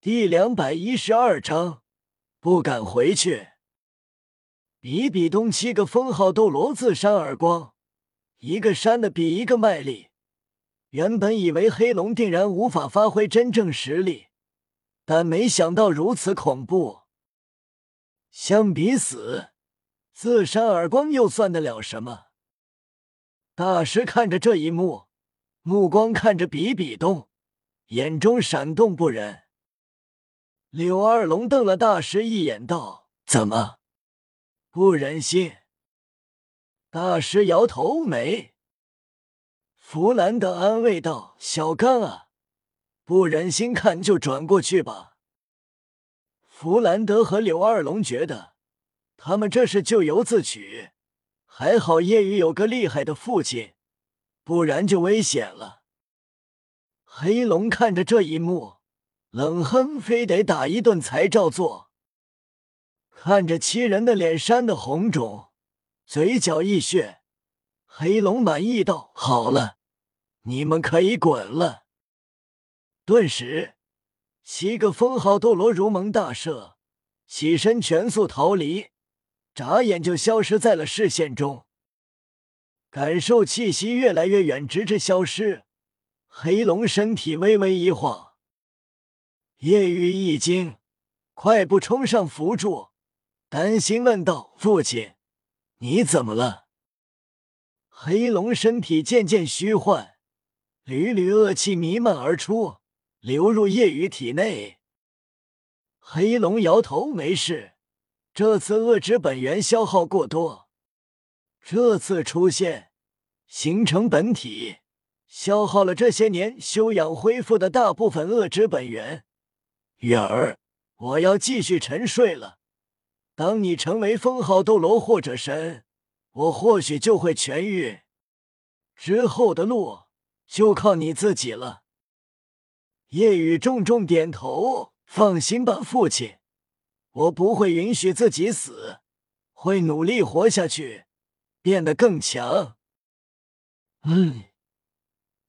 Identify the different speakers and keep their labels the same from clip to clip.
Speaker 1: 第两百一十二章，不敢回去。比比东七个封号斗罗自扇耳光，一个扇的比一个卖力。原本以为黑龙定然无法发挥真正实力，但没想到如此恐怖。相比死，自扇耳光又算得了什么？大师看着这一幕，目光看着比比东，眼中闪动不忍。柳二龙瞪了大师一眼，道：“怎么不忍心？”大师摇头没。弗兰德安慰道：“小刚啊，不忍心看就转过去吧。”弗兰德和柳二龙觉得他们这是咎由自取。还好叶雨有个厉害的父亲，不然就危险了。黑龙看着这一幕，冷哼：“非得打一顿才照做。”看着七人的脸扇的红肿，嘴角溢血，黑龙满意道：“好了，你们可以滚了。”顿时，七个封号斗罗如蒙大赦，起身全速逃离。眨眼就消失在了视线中，感受气息越来越远，直至消失。黑龙身体微微一晃，叶雨一惊，快步冲上扶住，担心问道：“父亲，你怎么了？”黑龙身体渐渐虚幻，缕缕恶气弥漫而出，流入叶雨体内。黑龙摇头：“没事。”这次恶之本源消耗过多，这次出现形成本体，消耗了这些年修养恢复的大部分恶之本源。月儿，我要继续沉睡了。当你成为封号斗罗或者神，我或许就会痊愈。之后的路就靠你自己了。夜雨重重点头，放心吧，父亲。我不会允许自己死，会努力活下去，变得更强。嗯，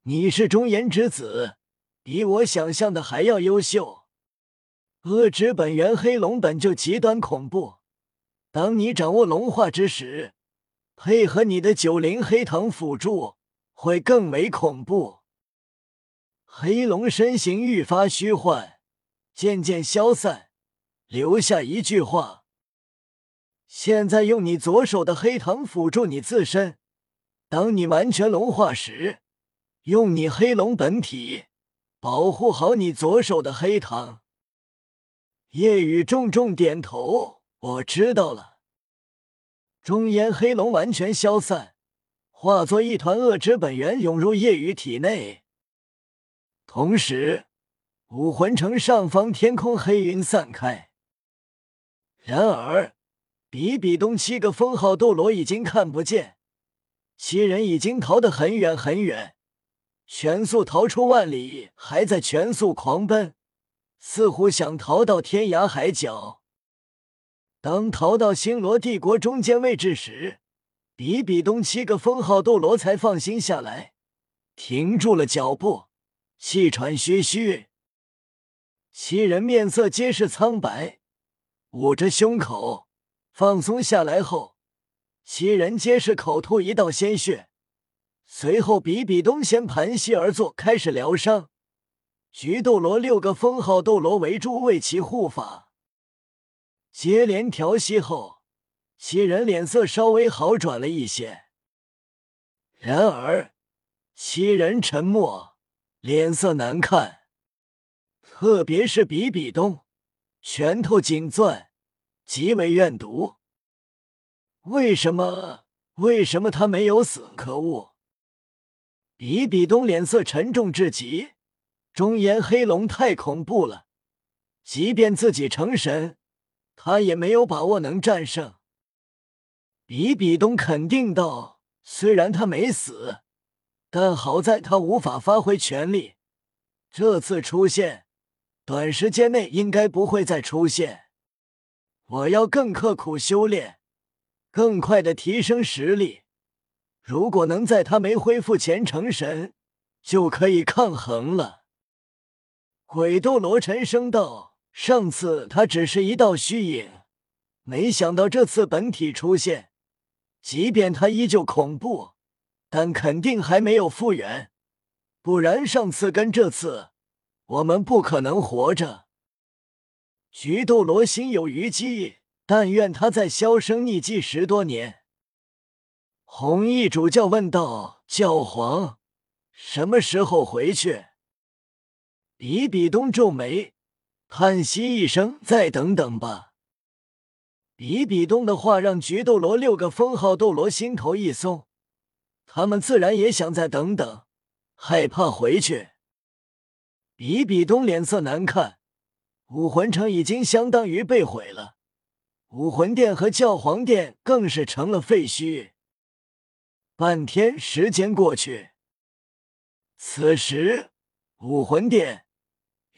Speaker 1: 你是忠言之子，比我想象的还要优秀。恶之本源黑龙本就极端恐怖，当你掌握龙化之时，配合你的九灵黑藤辅助，会更为恐怖。黑龙身形愈发虚幻，渐渐消散。留下一句话：现在用你左手的黑藤辅助你自身，当你完全龙化时，用你黑龙本体保护好你左手的黑藤。夜雨重重点头，我知道了。中烟黑龙完全消散，化作一团恶之本源涌入夜雨体内，同时武魂城上方天空黑云散开。然而，比比东七个封号斗罗已经看不见，七人已经逃得很远很远，全速逃出万里，还在全速狂奔，似乎想逃到天涯海角。当逃到星罗帝国中间位置时，比比东七个封号斗罗才放心下来，停住了脚步，气喘吁吁。七人面色皆是苍白。捂着胸口，放松下来后，七人皆是口吐一道鲜血。随后，比比东先盘膝而坐，开始疗伤。菊斗罗六个封号斗罗围住，为其护法。接连调息后，七人脸色稍微好转了一些。然而，七人沉默，脸色难看，特别是比比东。拳头紧攥，极为怨毒。为什么？为什么他没有死？可恶！比比东脸色沉重至极。中炎黑龙太恐怖了，即便自己成神，他也没有把握能战胜。比比东肯定道：“虽然他没死，但好在他无法发挥全力。这次出现。”短时间内应该不会再出现。我要更刻苦修炼，更快的提升实力。如果能在他没恢复前成神，就可以抗衡了。鬼斗罗沉声道：“上次他只是一道虚影，没想到这次本体出现。即便他依旧恐怖，但肯定还没有复原。不然上次跟这次，我们不可能活着。”菊斗罗心有余悸，但愿他在销声匿迹十多年。红衣主教问道：“教皇，什么时候回去？”比比东皱眉，叹息一声：“再等等吧。”比比东的话让菊斗罗六个封号斗罗心头一松，他们自然也想再等等，害怕回去。比比东脸色难看，武魂城已经相当于被毁了，武魂殿和教皇殿更是成了废墟。半天时间过去，此时武魂殿。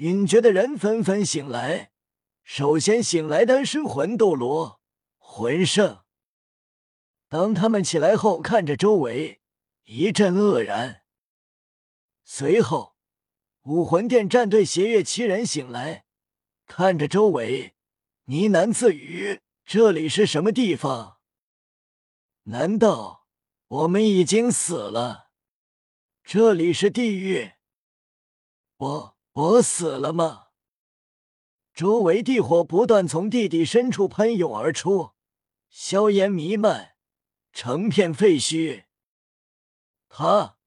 Speaker 1: 隐觉的人纷纷醒来，首先醒来的是魂斗罗、魂圣。当他们起来后，看着周围，一阵愕然。随后，武魂殿战队邪月七人醒来，看着周围，呢喃自语：“这里是什么地方？难道我们已经死了？这里是地狱？我……”我死了吗？周围地火不断从地底深处喷涌而出，硝烟弥漫，成片废墟。他，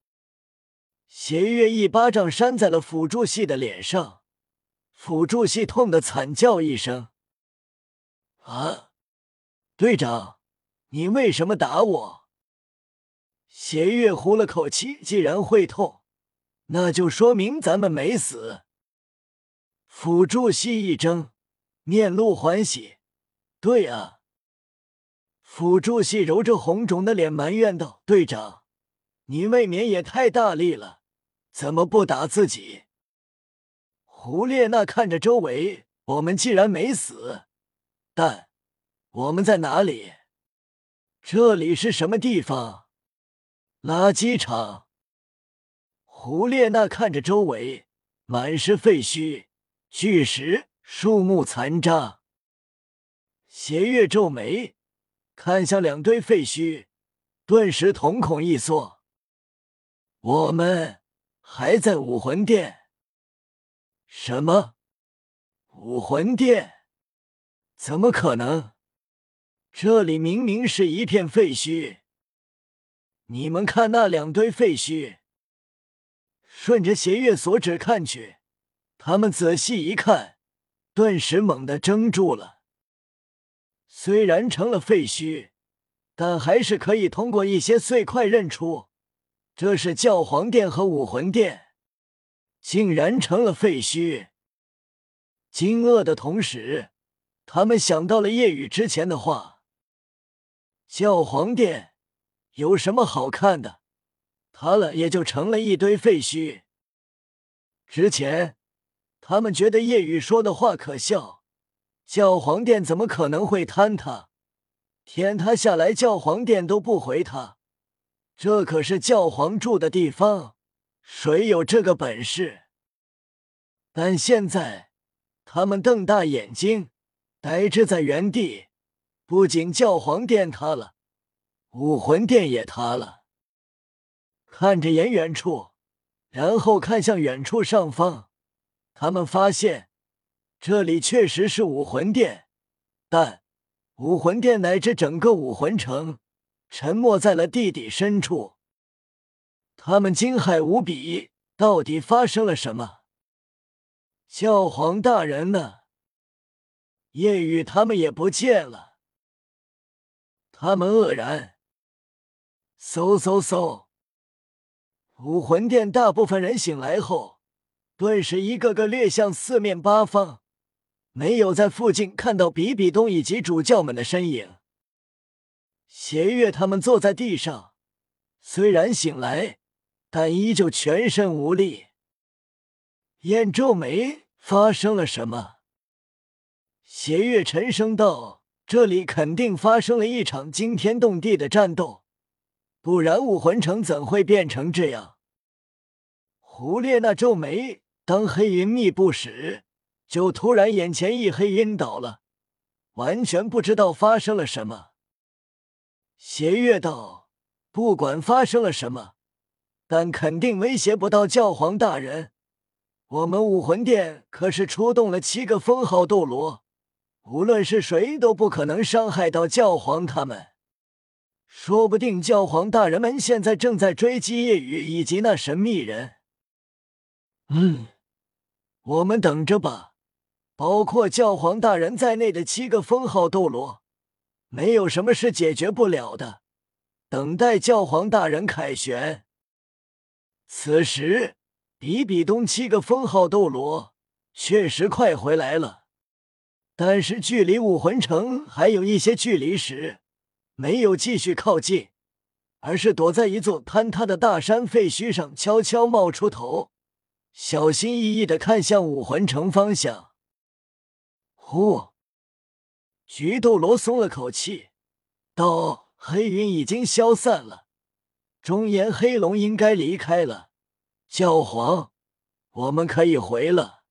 Speaker 1: 邪月一巴掌扇在了辅助系的脸上，辅助系痛得惨叫一声：“啊，队长，你为什么打我？”邪月呼了口气，既然会痛。那就说明咱们没死。辅助系一怔，面露欢喜。对啊，辅助系揉着红肿的脸埋怨道：“队长，你未免也太大力了，怎么不打自己？”胡列娜看着周围，我们既然没死，但我们在哪里？这里是什么地方？垃圾场。胡列娜看着周围，满是废墟、巨石、树木残渣。邪月皱眉，看向两堆废墟，顿时瞳孔一缩。我们还在武魂殿？什么？武魂殿？怎么可能？这里明明是一片废墟。你们看那两堆废墟。顺着邪月所指看去，他们仔细一看，顿时猛地怔住了。虽然成了废墟，但还是可以通过一些碎块认出，这是教皇殿和武魂殿。竟然成了废墟！惊愕的同时，他们想到了夜雨之前的话：教皇殿有什么好看的？塌了也就成了一堆废墟。之前他们觉得夜雨说的话可笑，教皇殿怎么可能会坍塌？天塌下来，教皇殿都不回他，这可是教皇住的地方，谁有这个本事？但现在他们瞪大眼睛，呆滞在原地。不仅教皇殿塌了，武魂殿也塌了。看着眼远处，然后看向远处上方，他们发现这里确实是武魂殿，但武魂殿乃至整个武魂城沉没在了地底深处。他们惊骇无比，到底发生了什么？教皇大人呢？夜雨他们也不见了。他们愕然。嗖嗖嗖。武魂殿大部分人醒来后，顿时一个个掠向四面八方，没有在附近看到比比东以及主教们的身影。邪月他们坐在地上，虽然醒来，但依旧全身无力。燕皱眉，发生了什么？邪月沉声道：“这里肯定发生了一场惊天动地的战斗。”不然武魂城怎会变成这样？胡列娜皱眉，当黑云密布时，就突然眼前一黑，晕倒了，完全不知道发生了什么。邪月道：“不管发生了什么，但肯定威胁不到教皇大人。我们武魂殿可是出动了七个封号斗罗，无论是谁都不可能伤害到教皇他们。说不定教皇大人们现在正在追击夜雨以及那神秘人。”嗯。我们等着吧，包括教皇大人在内的七个封号斗罗，没有什么是解决不了的。等待教皇大人凯旋。此时，比比东七个封号斗罗确实快回来了，但是距离武魂城还有一些距离时，没有继续靠近，而是躲在一座坍塌的大山废墟上，悄悄冒出头。小心翼翼的看向武魂城方向。呼，菊斗罗松了口气，道：“黑云已经消散了，中炎黑龙应该离开了。教皇，我们可以回了。”